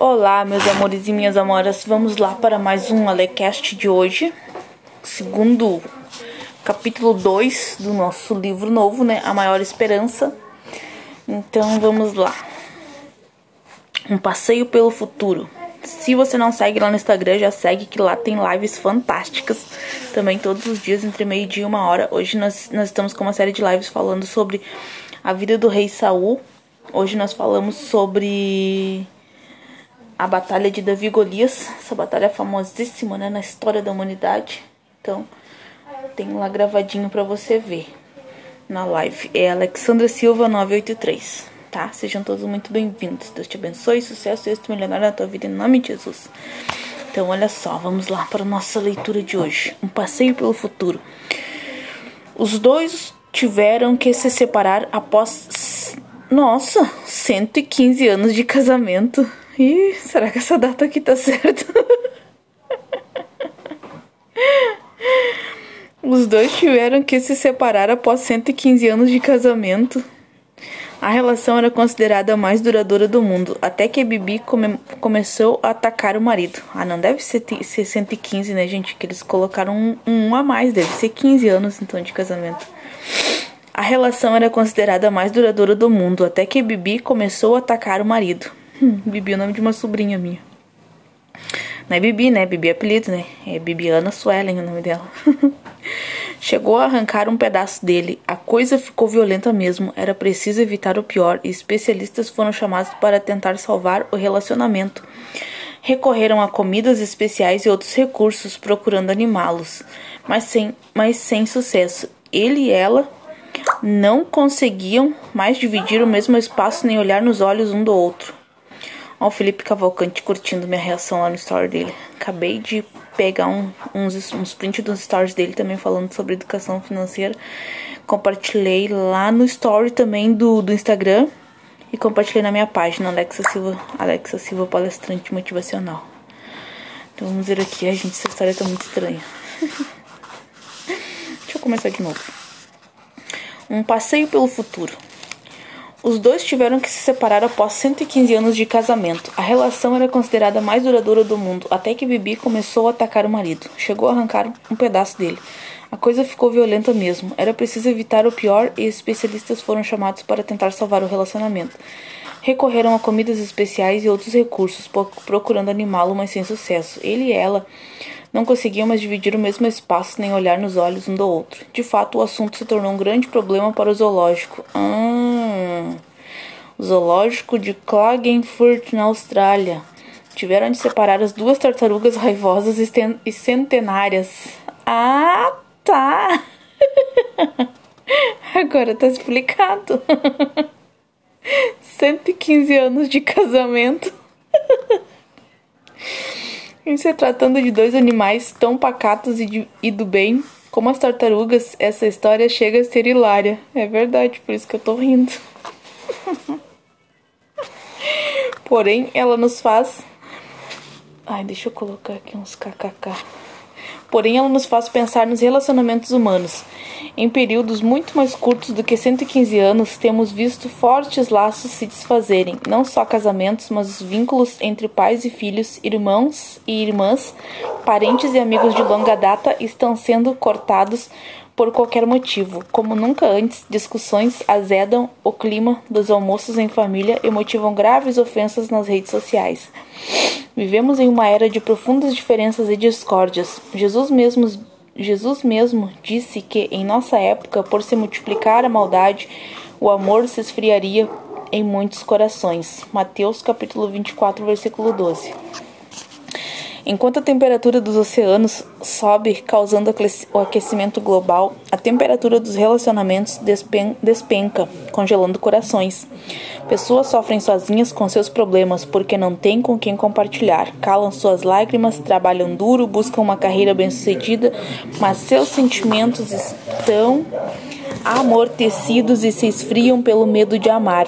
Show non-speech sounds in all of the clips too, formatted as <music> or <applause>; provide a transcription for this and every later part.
Olá, meus amores e minhas amoras, vamos lá para mais um Alecast de hoje, segundo capítulo 2 do nosso livro novo, né? A Maior Esperança. Então vamos lá. Um passeio pelo futuro. Se você não segue lá no Instagram, já segue que lá tem lives fantásticas. Também todos os dias, entre meio-dia e uma hora. Hoje nós, nós estamos com uma série de lives falando sobre a vida do rei Saul. Hoje nós falamos sobre a batalha de Davi Golias, essa batalha famosíssima né, na história da humanidade. Então, tem lá gravadinho para você ver na live. É Alexandra Silva 983, tá? Sejam todos muito bem-vindos. Deus te abençoe, sucesso e êxito milionário na tua vida em nome de Jesus. Então, olha só, vamos lá para a nossa leitura de hoje. Um passeio pelo futuro. Os dois tiveram que se separar após, nossa, 115 anos de casamento. Ih, será que essa data aqui tá certa? Os dois tiveram que se separar após 115 anos de casamento. A relação era considerada a mais duradoura do mundo, até que Bibi come começou a atacar o marido. Ah, não deve ser, ser 115, né, gente? Que eles colocaram um, um a mais, deve ser 15 anos então de casamento. A relação era considerada a mais duradoura do mundo, até que Bibi começou a atacar o marido. Hum, Bibi é o nome de uma sobrinha minha. Não é Bibi, né? Bibi é apelido, né? É Bibiana Suelen o nome dela. <laughs> Chegou a arrancar um pedaço dele. A coisa ficou violenta mesmo. Era preciso evitar o pior e especialistas foram chamados para tentar salvar o relacionamento. Recorreram a comidas especiais e outros recursos procurando animá-los, mas sem, mas sem sucesso. Ele e ela não conseguiam mais dividir o mesmo espaço nem olhar nos olhos um do outro. Ó, o Felipe Cavalcante curtindo minha reação lá no story dele. Acabei de pegar um, uns, uns prints dos stories dele também falando sobre educação financeira. Compartilhei lá no story também do, do Instagram. E compartilhei na minha página, Alexa Silva, Alexa Silva Palestrante Motivacional. Então vamos ver aqui. Ai, gente, essa história tá muito estranha. <laughs> Deixa eu começar de novo. Um passeio pelo futuro. Os dois tiveram que se separar após 115 anos de casamento. A relação era considerada a mais duradoura do mundo, até que Bibi começou a atacar o marido. Chegou a arrancar um pedaço dele. A coisa ficou violenta mesmo. Era preciso evitar o pior e especialistas foram chamados para tentar salvar o relacionamento. Recorreram a comidas especiais e outros recursos, procurando animá-lo, mas sem sucesso. Ele e ela não conseguiam mais dividir o mesmo espaço nem olhar nos olhos um do outro. De fato, o assunto se tornou um grande problema para o zoológico. Ah, o zoológico de Klagenfurt, na Austrália. Tiveram de separar as duas tartarugas raivosas e centenárias. Ah, tá! <laughs> Agora tá explicado. <laughs> 115 anos de casamento. <laughs> Em se tratando de dois animais tão pacatos e, de, e do bem como as tartarugas, essa história chega a ser hilária. É verdade, por isso que eu tô rindo. <laughs> Porém, ela nos faz. Ai, deixa eu colocar aqui uns kkk porém ela nos faz pensar nos relacionamentos humanos. Em períodos muito mais curtos do que 115 anos, temos visto fortes laços se desfazerem, não só casamentos, mas os vínculos entre pais e filhos, irmãos e irmãs, parentes e amigos de longa data estão sendo cortados por qualquer motivo. Como nunca antes, discussões azedam o clima dos almoços em família e motivam graves ofensas nas redes sociais. Vivemos em uma era de profundas diferenças e discórdias. Jesus mesmo, Jesus mesmo disse que em nossa época, por se multiplicar a maldade, o amor se esfriaria em muitos corações. Mateus capítulo 24, versículo 12. Enquanto a temperatura dos oceanos sobe, causando o aquecimento global, a temperatura dos relacionamentos despenca, congelando corações. Pessoas sofrem sozinhas com seus problemas porque não têm com quem compartilhar, calam suas lágrimas, trabalham duro, buscam uma carreira bem-sucedida, mas seus sentimentos estão amortecidos e se esfriam pelo medo de amar.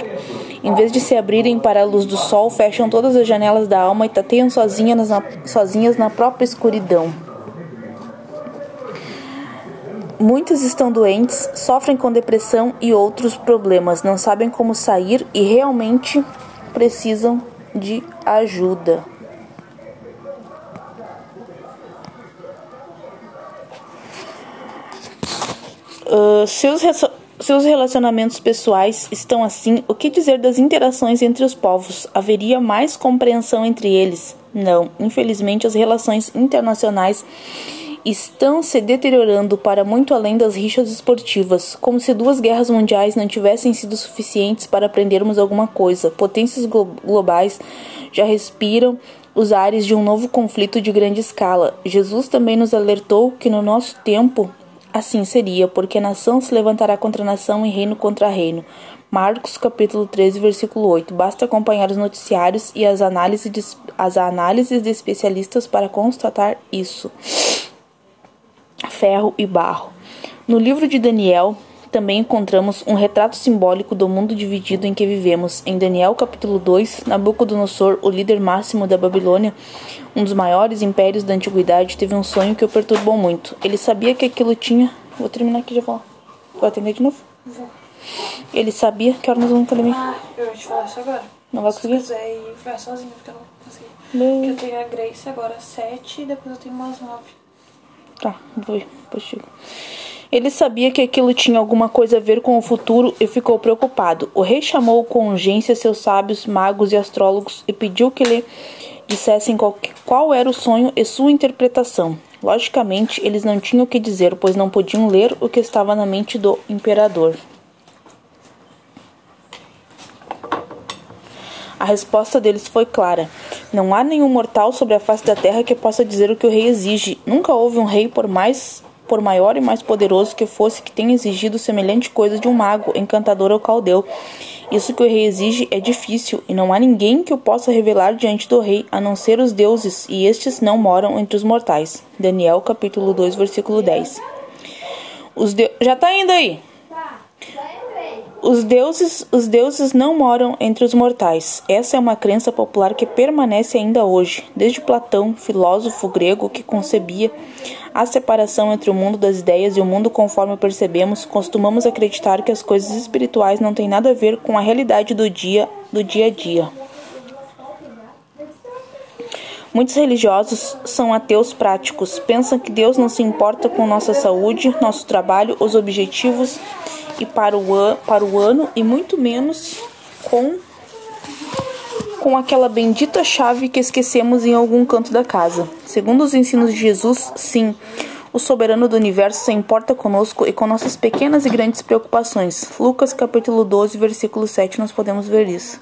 Em vez de se abrirem para a luz do sol, fecham todas as janelas da alma e tateiam sozinhas na, sozinhas na própria escuridão. Muitos estão doentes, sofrem com depressão e outros problemas, não sabem como sair e realmente precisam de ajuda. Uh, seus relacionamentos pessoais estão assim. O que dizer das interações entre os povos? Haveria mais compreensão entre eles? Não. Infelizmente, as relações internacionais estão se deteriorando para muito além das rixas esportivas, como se duas guerras mundiais não tivessem sido suficientes para aprendermos alguma coisa. Potências glo globais já respiram os ares de um novo conflito de grande escala. Jesus também nos alertou que no nosso tempo assim seria, porque nação se levantará contra nação e reino contra reino. Marcos capítulo 13, versículo 8. Basta acompanhar os noticiários e as análises de, as análises de especialistas para constatar isso ferro e barro. No livro de Daniel, também encontramos um retrato simbólico do mundo dividido em que vivemos. Em Daniel capítulo 2, Nabucodonosor, o líder máximo da Babilônia, um dos maiores impérios da antiguidade, teve um sonho que o perturbou muito. Ele sabia que aquilo tinha. Vou terminar aqui já vou. Vou atender de novo? Vou. Ele sabia que hora nós vamos também. Ah, eu vou te falar isso agora. Não vai conseguir? Se quiser ir, vai sozinho, porque eu não consegui. Bem... Porque eu tenho a Grace agora às 7 e depois eu tenho umas 9. Tá, vou ir, depois Ele sabia que aquilo tinha alguma coisa a ver com o futuro e ficou preocupado. O rei chamou com urgência seus sábios, magos e astrólogos e pediu que lhe dissessem qual, qual era o sonho e sua interpretação. Logicamente, eles não tinham o que dizer, pois não podiam ler o que estava na mente do imperador. A resposta deles foi clara: Não há nenhum mortal sobre a face da terra que possa dizer o que o rei exige. Nunca houve um rei por mais por maior e mais poderoso que fosse que tenha exigido semelhante coisa de um mago, encantador ou caldeu. Isso que o rei exige é difícil, e não há ninguém que o possa revelar diante do rei, a não ser os deuses, e estes não moram entre os mortais. Daniel capítulo 2, versículo 10. Os de... Já tá indo aí. Os deuses, os deuses não moram entre os mortais. Essa é uma crença popular que permanece ainda hoje, desde Platão, filósofo grego que concebia a separação entre o mundo das ideias e o mundo conforme percebemos, costumamos acreditar que as coisas espirituais não têm nada a ver com a realidade do dia, do dia a dia. Muitos religiosos são ateus práticos, pensam que Deus não se importa com nossa saúde, nosso trabalho, os objetivos e para o, an, para o ano e muito menos com com aquela bendita chave que esquecemos em algum canto da casa. Segundo os ensinos de Jesus, sim, o soberano do universo se importa conosco e com nossas pequenas e grandes preocupações. Lucas capítulo 12, versículo 7, nós podemos ver isso.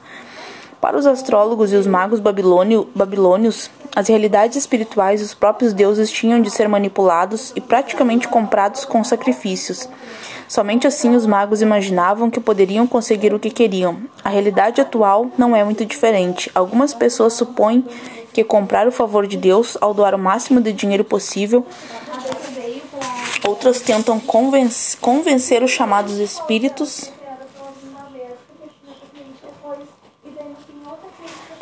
Para os astrólogos e os magos babilônio, babilônios, as realidades espirituais dos próprios deuses tinham de ser manipulados e praticamente comprados com sacrifícios. Somente assim os magos imaginavam que poderiam conseguir o que queriam. A realidade atual não é muito diferente. Algumas pessoas supõem que comprar o favor de Deus ao doar o máximo de dinheiro possível. Outras tentam convencer os chamados espíritos.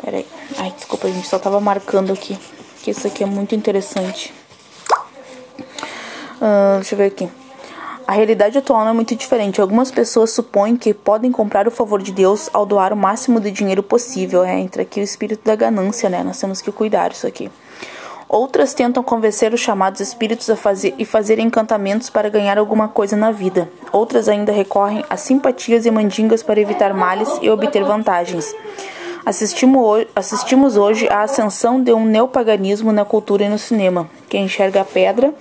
Peraí. Ai, desculpa, gente só estava marcando aqui. Que isso aqui é muito interessante. Uh, deixa eu ver aqui. A realidade atual não é muito diferente. Algumas pessoas supõem que podem comprar o favor de Deus ao doar o máximo de dinheiro possível. É, entra aqui o espírito da ganância, né? Nós temos que cuidar disso aqui. Outras tentam convencer os chamados espíritos a fazer e fazer encantamentos para ganhar alguma coisa na vida. Outras ainda recorrem a simpatias e mandingas para evitar males e obter vantagens. Assistimos hoje à ascensão de um neopaganismo na cultura e no cinema, que enxerga a pedra,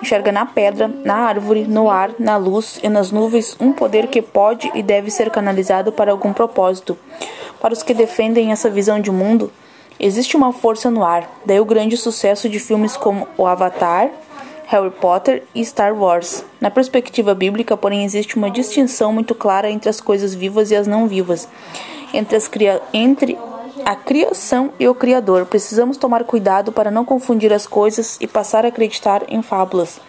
enxerga na pedra, na árvore, no ar, na luz e nas nuvens um poder que pode e deve ser canalizado para algum propósito. Para os que defendem essa visão de mundo, existe uma força no ar, daí o grande sucesso de filmes como O Avatar, Harry Potter e Star Wars. Na perspectiva bíblica, porém, existe uma distinção muito clara entre as coisas vivas e as não vivas entre, as entre a criação e o Criador. Precisamos tomar cuidado para não confundir as coisas e passar a acreditar em fábulas.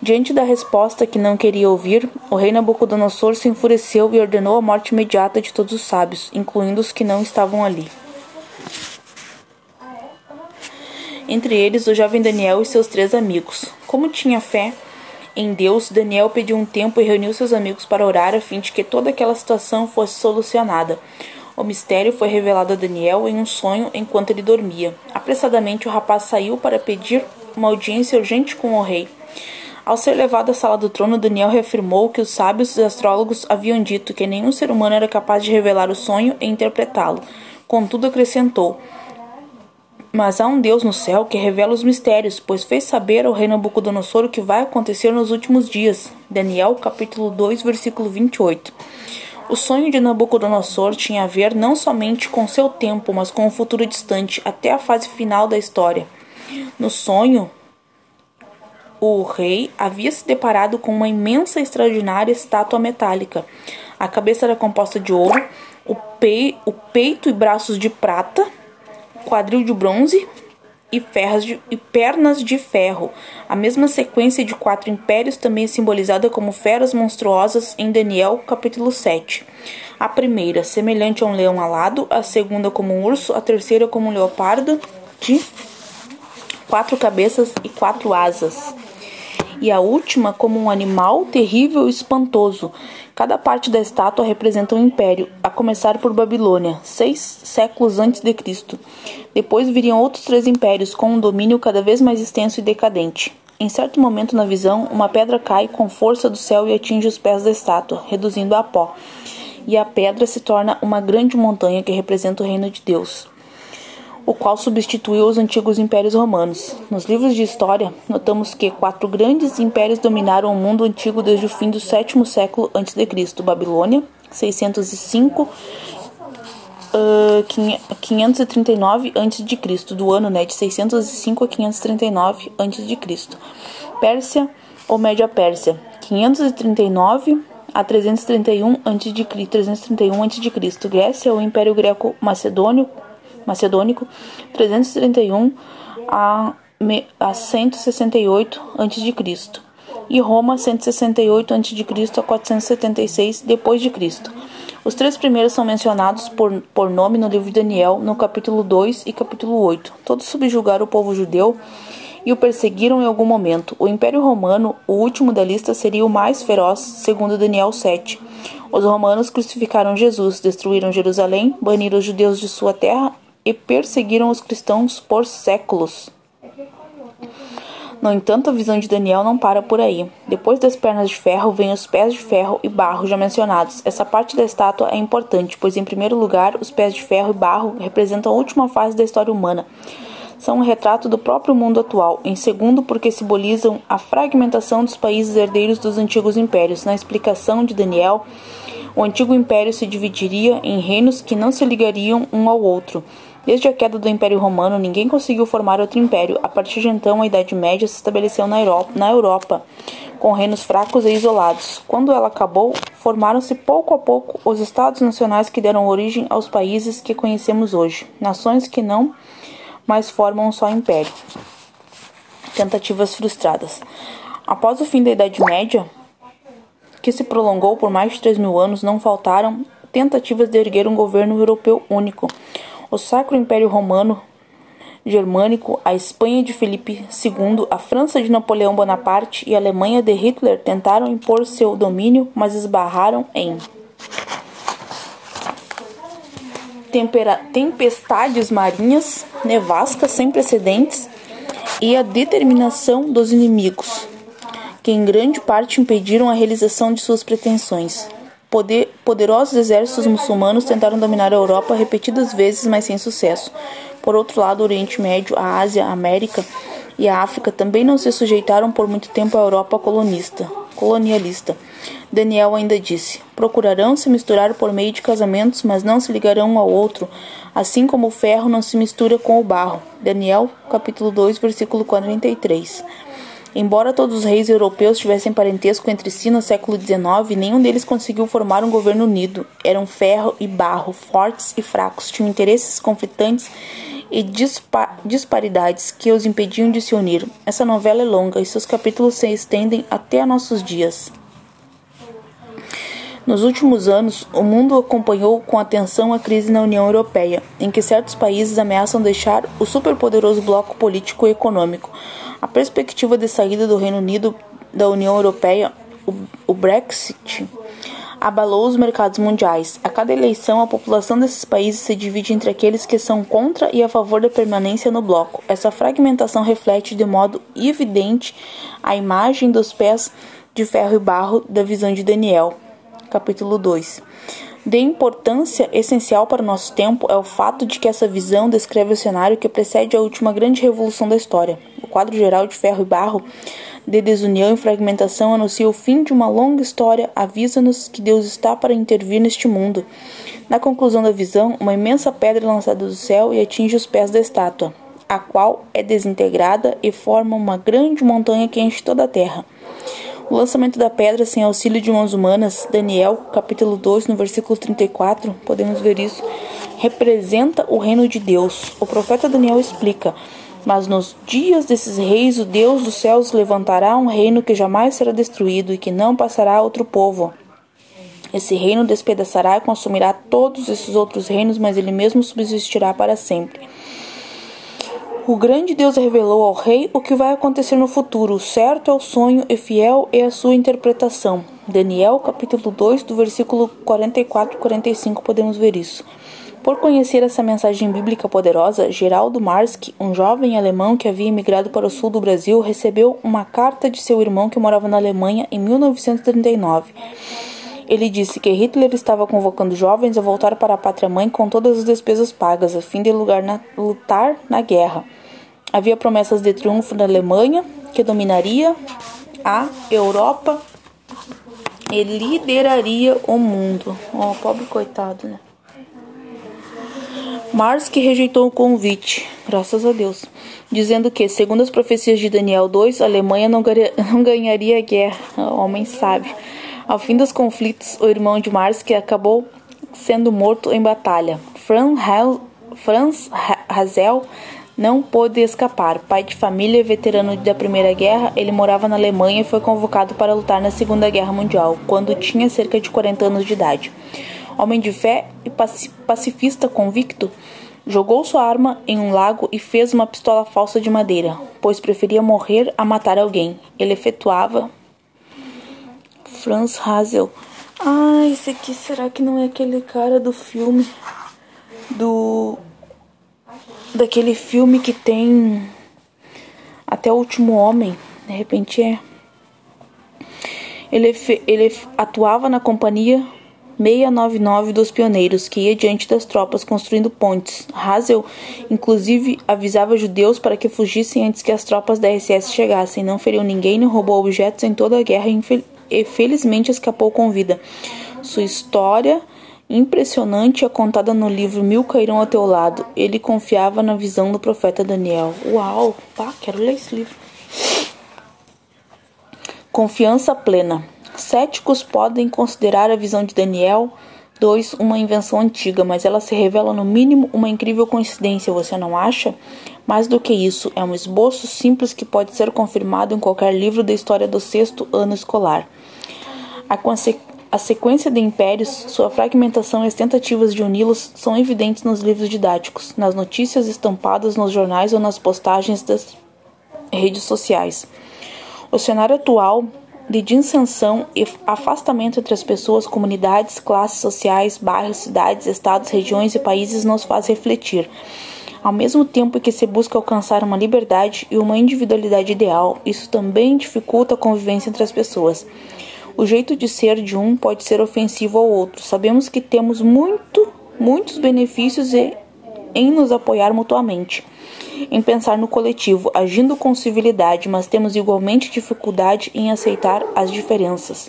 Diante da resposta que não queria ouvir, o rei Nabucodonosor se enfureceu e ordenou a morte imediata de todos os sábios, incluindo os que não estavam ali. Entre eles, o jovem Daniel e seus três amigos. Como tinha fé em Deus, Daniel pediu um tempo e reuniu seus amigos para orar a fim de que toda aquela situação fosse solucionada. O mistério foi revelado a Daniel em um sonho enquanto ele dormia. Apressadamente, o rapaz saiu para pedir uma audiência urgente com o rei. Ao ser levado à sala do trono, Daniel reafirmou que os sábios e astrólogos haviam dito que nenhum ser humano era capaz de revelar o sonho e interpretá-lo. Contudo, acrescentou: Mas há um Deus no céu que revela os mistérios, pois fez saber ao rei Nabucodonosor o que vai acontecer nos últimos dias. Daniel, capítulo 2, versículo 28. O sonho de Nabucodonosor tinha a ver não somente com seu tempo, mas com o futuro distante, até a fase final da história. No sonho, o rei havia se deparado com uma imensa e extraordinária estátua metálica. A cabeça era composta de ouro, o, pei, o peito e braços de prata, quadril de bronze e, de, e pernas de ferro. A mesma sequência de quatro impérios também é simbolizada como feras monstruosas em Daniel, capítulo 7. A primeira, semelhante a um leão alado, a segunda como um urso, a terceira como um leopardo de quatro cabeças e quatro asas e a última como um animal terrível e espantoso. Cada parte da estátua representa um império, a começar por Babilônia, seis séculos antes de Cristo. Depois viriam outros três impérios, com um domínio cada vez mais extenso e decadente. Em certo momento na visão, uma pedra cai com força do céu e atinge os pés da estátua, reduzindo-a a pó. E a pedra se torna uma grande montanha que representa o reino de Deus o qual substituiu os antigos impérios romanos. Nos livros de história, notamos que quatro grandes impérios dominaram o mundo antigo desde o fim do sétimo século a.C. Babilônia, 605 uh, 539 a.C., do ano né, de 605 a 539 a.C. Pérsia ou Média Pérsia, 539 a 331 a.C., 331 a.C. Grécia ou Império Greco Macedônio macedônico 331 a, a 168 a.C. e Roma 168 a.C. a 476 d.C. Os três primeiros são mencionados por, por nome no livro de Daniel, no capítulo 2 e capítulo 8. Todos subjugaram o povo judeu e o perseguiram em algum momento. O Império Romano, o último da lista, seria o mais feroz, segundo Daniel 7. Os romanos crucificaram Jesus, destruíram Jerusalém, baniram os judeus de sua terra e perseguiram os cristãos por séculos. No entanto, a visão de Daniel não para por aí. Depois das pernas de ferro, vêm os pés de ferro e barro já mencionados. Essa parte da estátua é importante, pois, em primeiro lugar, os pés de ferro e barro representam a última fase da história humana. São um retrato do próprio mundo atual. Em segundo, porque simbolizam a fragmentação dos países herdeiros dos antigos impérios. Na explicação de Daniel, o antigo império se dividiria em reinos que não se ligariam um ao outro. Desde a queda do Império Romano, ninguém conseguiu formar outro império. A partir de então, a Idade Média se estabeleceu na Europa, na Europa com reinos fracos e isolados. Quando ela acabou, formaram-se pouco a pouco os estados nacionais que deram origem aos países que conhecemos hoje, nações que não mais formam um só império. Tentativas frustradas. Após o fim da Idade Média, que se prolongou por mais de 3 mil anos, não faltaram tentativas de erguer um governo europeu único o Sacro Império Romano Germânico, a Espanha de Felipe II, a França de Napoleão Bonaparte e a Alemanha de Hitler tentaram impor seu domínio, mas esbarraram em tempestades marinhas, nevascas sem precedentes e a determinação dos inimigos, que em grande parte impediram a realização de suas pretensões. Poder, poderosos exércitos muçulmanos tentaram dominar a Europa repetidas vezes, mas sem sucesso. Por outro lado, o Oriente Médio, a Ásia, a América e a África também não se sujeitaram por muito tempo à Europa colonista, colonialista. Daniel ainda disse: Procurarão se misturar por meio de casamentos, mas não se ligarão um ao outro, assim como o ferro não se mistura com o barro. Daniel, capítulo 2, versículo 43. Embora todos os reis europeus tivessem parentesco entre si no século XIX, nenhum deles conseguiu formar um governo unido. Eram ferro e barro, fortes e fracos, tinham interesses conflitantes e disparidades que os impediam de se unir. Essa novela é longa e seus capítulos se estendem até a nossos dias. Nos últimos anos, o mundo acompanhou com atenção a crise na União Europeia, em que certos países ameaçam deixar o superpoderoso bloco político e econômico. A perspectiva de saída do Reino Unido da União Europeia, o, Brexit, abalou os mercados mundiais. A cada eleição, a população desses países se divide entre aqueles que são contra e a favor da permanência no bloco. Essa fragmentação reflete de modo evidente a imagem dos pés de ferro e barro da visão de Daniel, capítulo 2. De importância essencial para o nosso tempo é o fato de que essa visão descreve o cenário que precede a última grande revolução da história. O quadro geral de ferro e barro de desunião e fragmentação anuncia o fim de uma longa história, avisa-nos que Deus está para intervir neste mundo. Na conclusão da visão, uma imensa pedra é lançada do céu e atinge os pés da estátua, a qual é desintegrada e forma uma grande montanha que enche toda a terra. O lançamento da pedra sem auxílio de mãos humanas, Daniel, capítulo 2, no versículo 34, podemos ver isso, representa o reino de Deus. O profeta Daniel explica: mas nos dias desses reis, o Deus dos céus levantará um reino que jamais será destruído e que não passará a outro povo. Esse reino despedaçará e consumirá todos esses outros reinos, mas ele mesmo subsistirá para sempre. O grande Deus revelou ao rei o que vai acontecer no futuro. Certo é o sonho e fiel é a sua interpretação. Daniel, capítulo 2, do versículo 44 e 45, podemos ver isso. Por conhecer essa mensagem bíblica poderosa, Geraldo Marski, um jovem alemão que havia emigrado para o sul do Brasil, recebeu uma carta de seu irmão que morava na Alemanha em 1939. Ele disse que Hitler estava convocando jovens a voltar para a pátria-mãe com todas as despesas pagas, a fim de na, lutar na guerra. Havia promessas de triunfo da Alemanha, que dominaria a Europa e lideraria o mundo. Oh, pobre coitado, né? Mars que rejeitou o convite, graças a Deus, dizendo que, segundo as profecias de Daniel 2, a Alemanha não, <laughs> não ganharia a guerra. O homem sábio. Ao fim dos conflitos, o irmão de Mars que acabou sendo morto em batalha. Franz Hazel não pôde escapar. Pai de família, veterano da Primeira Guerra, ele morava na Alemanha e foi convocado para lutar na Segunda Guerra Mundial, quando tinha cerca de 40 anos de idade. Homem de fé e pacifista convicto, jogou sua arma em um lago e fez uma pistola falsa de madeira, pois preferia morrer a matar alguém. Ele efetuava. Franz Hazel. Ah, esse aqui será que não é aquele cara do filme? Do. Daquele filme que tem. Até o último homem. De repente é. Ele, ele atuava na companhia 699 dos pioneiros, que ia diante das tropas construindo pontes. Hazel, inclusive, avisava judeus para que fugissem antes que as tropas da SS chegassem. Não feriu ninguém, nem roubou objetos em toda a guerra e felizmente escapou com vida. Sua história impressionante é contada no livro Mil Cairão ao Teu Lado. Ele confiava na visão do profeta Daniel. Uau! Pá, quero ler esse livro. Confiança plena. Céticos podem considerar a visão de Daniel 2 uma invenção antiga, mas ela se revela no mínimo uma incrível coincidência, você não acha? Mais do que isso, é um esboço simples que pode ser confirmado em qualquer livro da história do sexto ano escolar. A, a sequência de impérios, sua fragmentação e as tentativas de uni-los são evidentes nos livros didáticos, nas notícias estampadas nos jornais ou nas postagens das redes sociais. O cenário atual de dissensão e afastamento entre as pessoas, comunidades, classes sociais, bairros, cidades, estados, regiões e países nos faz refletir. Ao mesmo tempo que se busca alcançar uma liberdade e uma individualidade ideal, isso também dificulta a convivência entre as pessoas. O jeito de ser de um pode ser ofensivo ao outro. Sabemos que temos muito, muitos benefícios em nos apoiar mutuamente em pensar no coletivo, agindo com civilidade, mas temos igualmente dificuldade em aceitar as diferenças.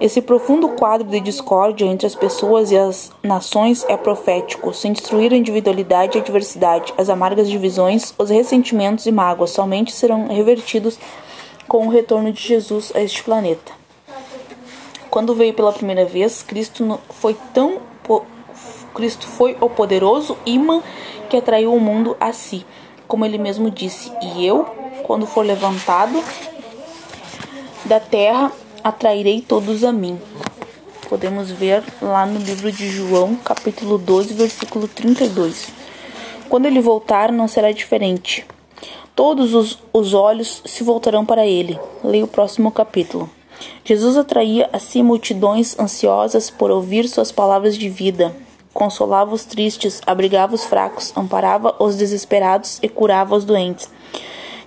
Esse profundo quadro de discórdia entre as pessoas e as nações é profético. Sem destruir a individualidade e a diversidade, as amargas divisões, os ressentimentos e mágoas somente serão revertidos com o retorno de Jesus a este planeta. Quando veio pela primeira vez, Cristo foi tão Cristo foi o poderoso imã que atraiu o mundo a si como ele mesmo disse, e eu, quando for levantado da terra, atrairei todos a mim. Podemos ver lá no livro de João, capítulo 12, versículo 32. Quando ele voltar, não será diferente. Todos os, os olhos se voltarão para ele. Leia o próximo capítulo. Jesus atraía a si multidões ansiosas por ouvir suas palavras de vida. Consolava os tristes, abrigava os fracos, amparava os desesperados e curava os doentes.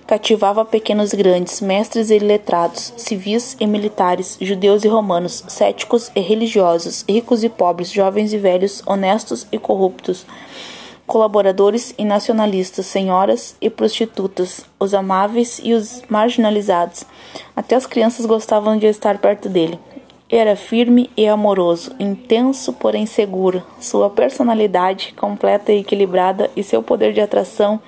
Cativava pequenos e grandes, mestres e letrados, civis e militares, judeus e romanos, céticos e religiosos, ricos e pobres, jovens e velhos, honestos e corruptos colaboradores e nacionalistas, senhoras e prostitutas, os amáveis e os marginalizados. Até as crianças gostavam de estar perto dele. Era firme e amoroso, intenso, porém seguro. Sua personalidade, completa e equilibrada, e seu poder de atração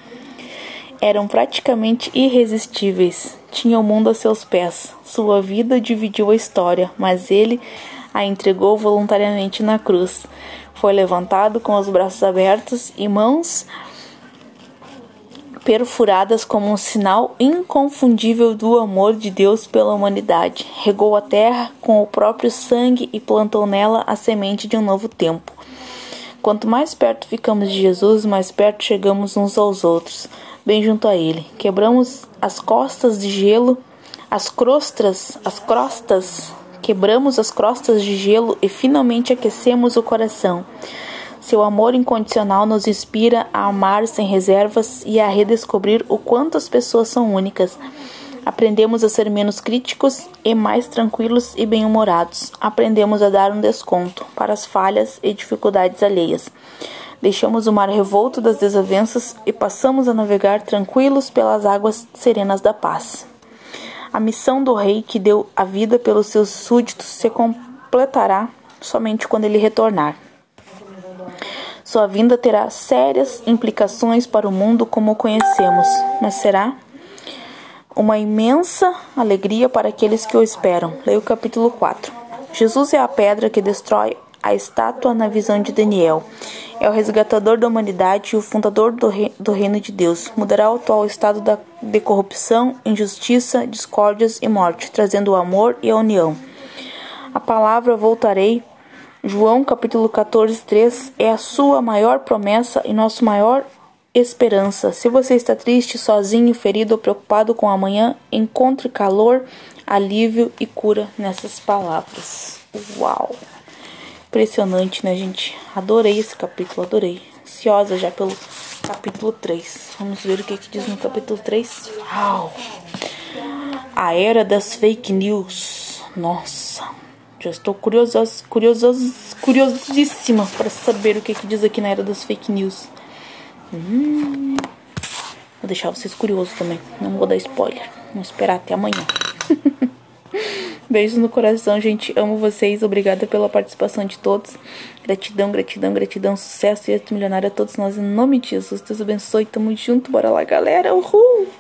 eram praticamente irresistíveis. Tinha o mundo a seus pés. Sua vida dividiu a história, mas ele a entregou voluntariamente na cruz. Foi levantado com os braços abertos e mãos perfuradas como um sinal inconfundível do amor de Deus pela humanidade. Regou a terra com o próprio sangue e plantou nela a semente de um novo tempo. Quanto mais perto ficamos de Jesus, mais perto chegamos uns aos outros, bem junto a Ele. Quebramos as costas de gelo, as crostas, as crostas quebramos as crostas de gelo e finalmente aquecemos o coração. Seu amor incondicional nos inspira a amar sem reservas e a redescobrir o quanto as pessoas são únicas. Aprendemos a ser menos críticos e mais tranquilos e bem-humorados. Aprendemos a dar um desconto para as falhas e dificuldades alheias. Deixamos o mar revolto das desavenças e passamos a navegar tranquilos pelas águas serenas da paz. A missão do rei que deu a vida pelos seus súditos se completará somente quando ele retornar. Sua vinda terá sérias implicações para o mundo como o conhecemos, mas será uma imensa alegria para aqueles que o esperam. Leia o capítulo 4. Jesus é a pedra que destrói a estátua na visão de Daniel. É o resgatador da humanidade e o fundador do, rei, do reino de Deus. Mudará o atual estado da, de corrupção, injustiça, discórdias e morte, trazendo o amor e a união. A palavra voltarei. João capítulo 14, 3 é a sua maior promessa e nosso maior esperança. Se você está triste, sozinho, ferido ou preocupado com amanhã, encontre calor, alívio e cura nessas palavras. Uau! Impressionante, né, gente? Adorei esse capítulo, adorei. Ansiosa já pelo capítulo 3. Vamos ver o que, que diz no capítulo 3. Uau! A era das fake news. Nossa, já estou curiosa, curiosa, curiosíssima para saber o que, que diz aqui na era das fake news. Hum, vou deixar vocês curiosos também. Não vou dar spoiler. Vamos esperar até amanhã. <laughs> <laughs> Beijos no coração, gente. Amo vocês. Obrigada pela participação de todos. Gratidão, gratidão, gratidão. Sucesso e milionário a todos nós. Em nome de Jesus. Deus abençoe. Tamo junto. Bora lá, galera. Uhul!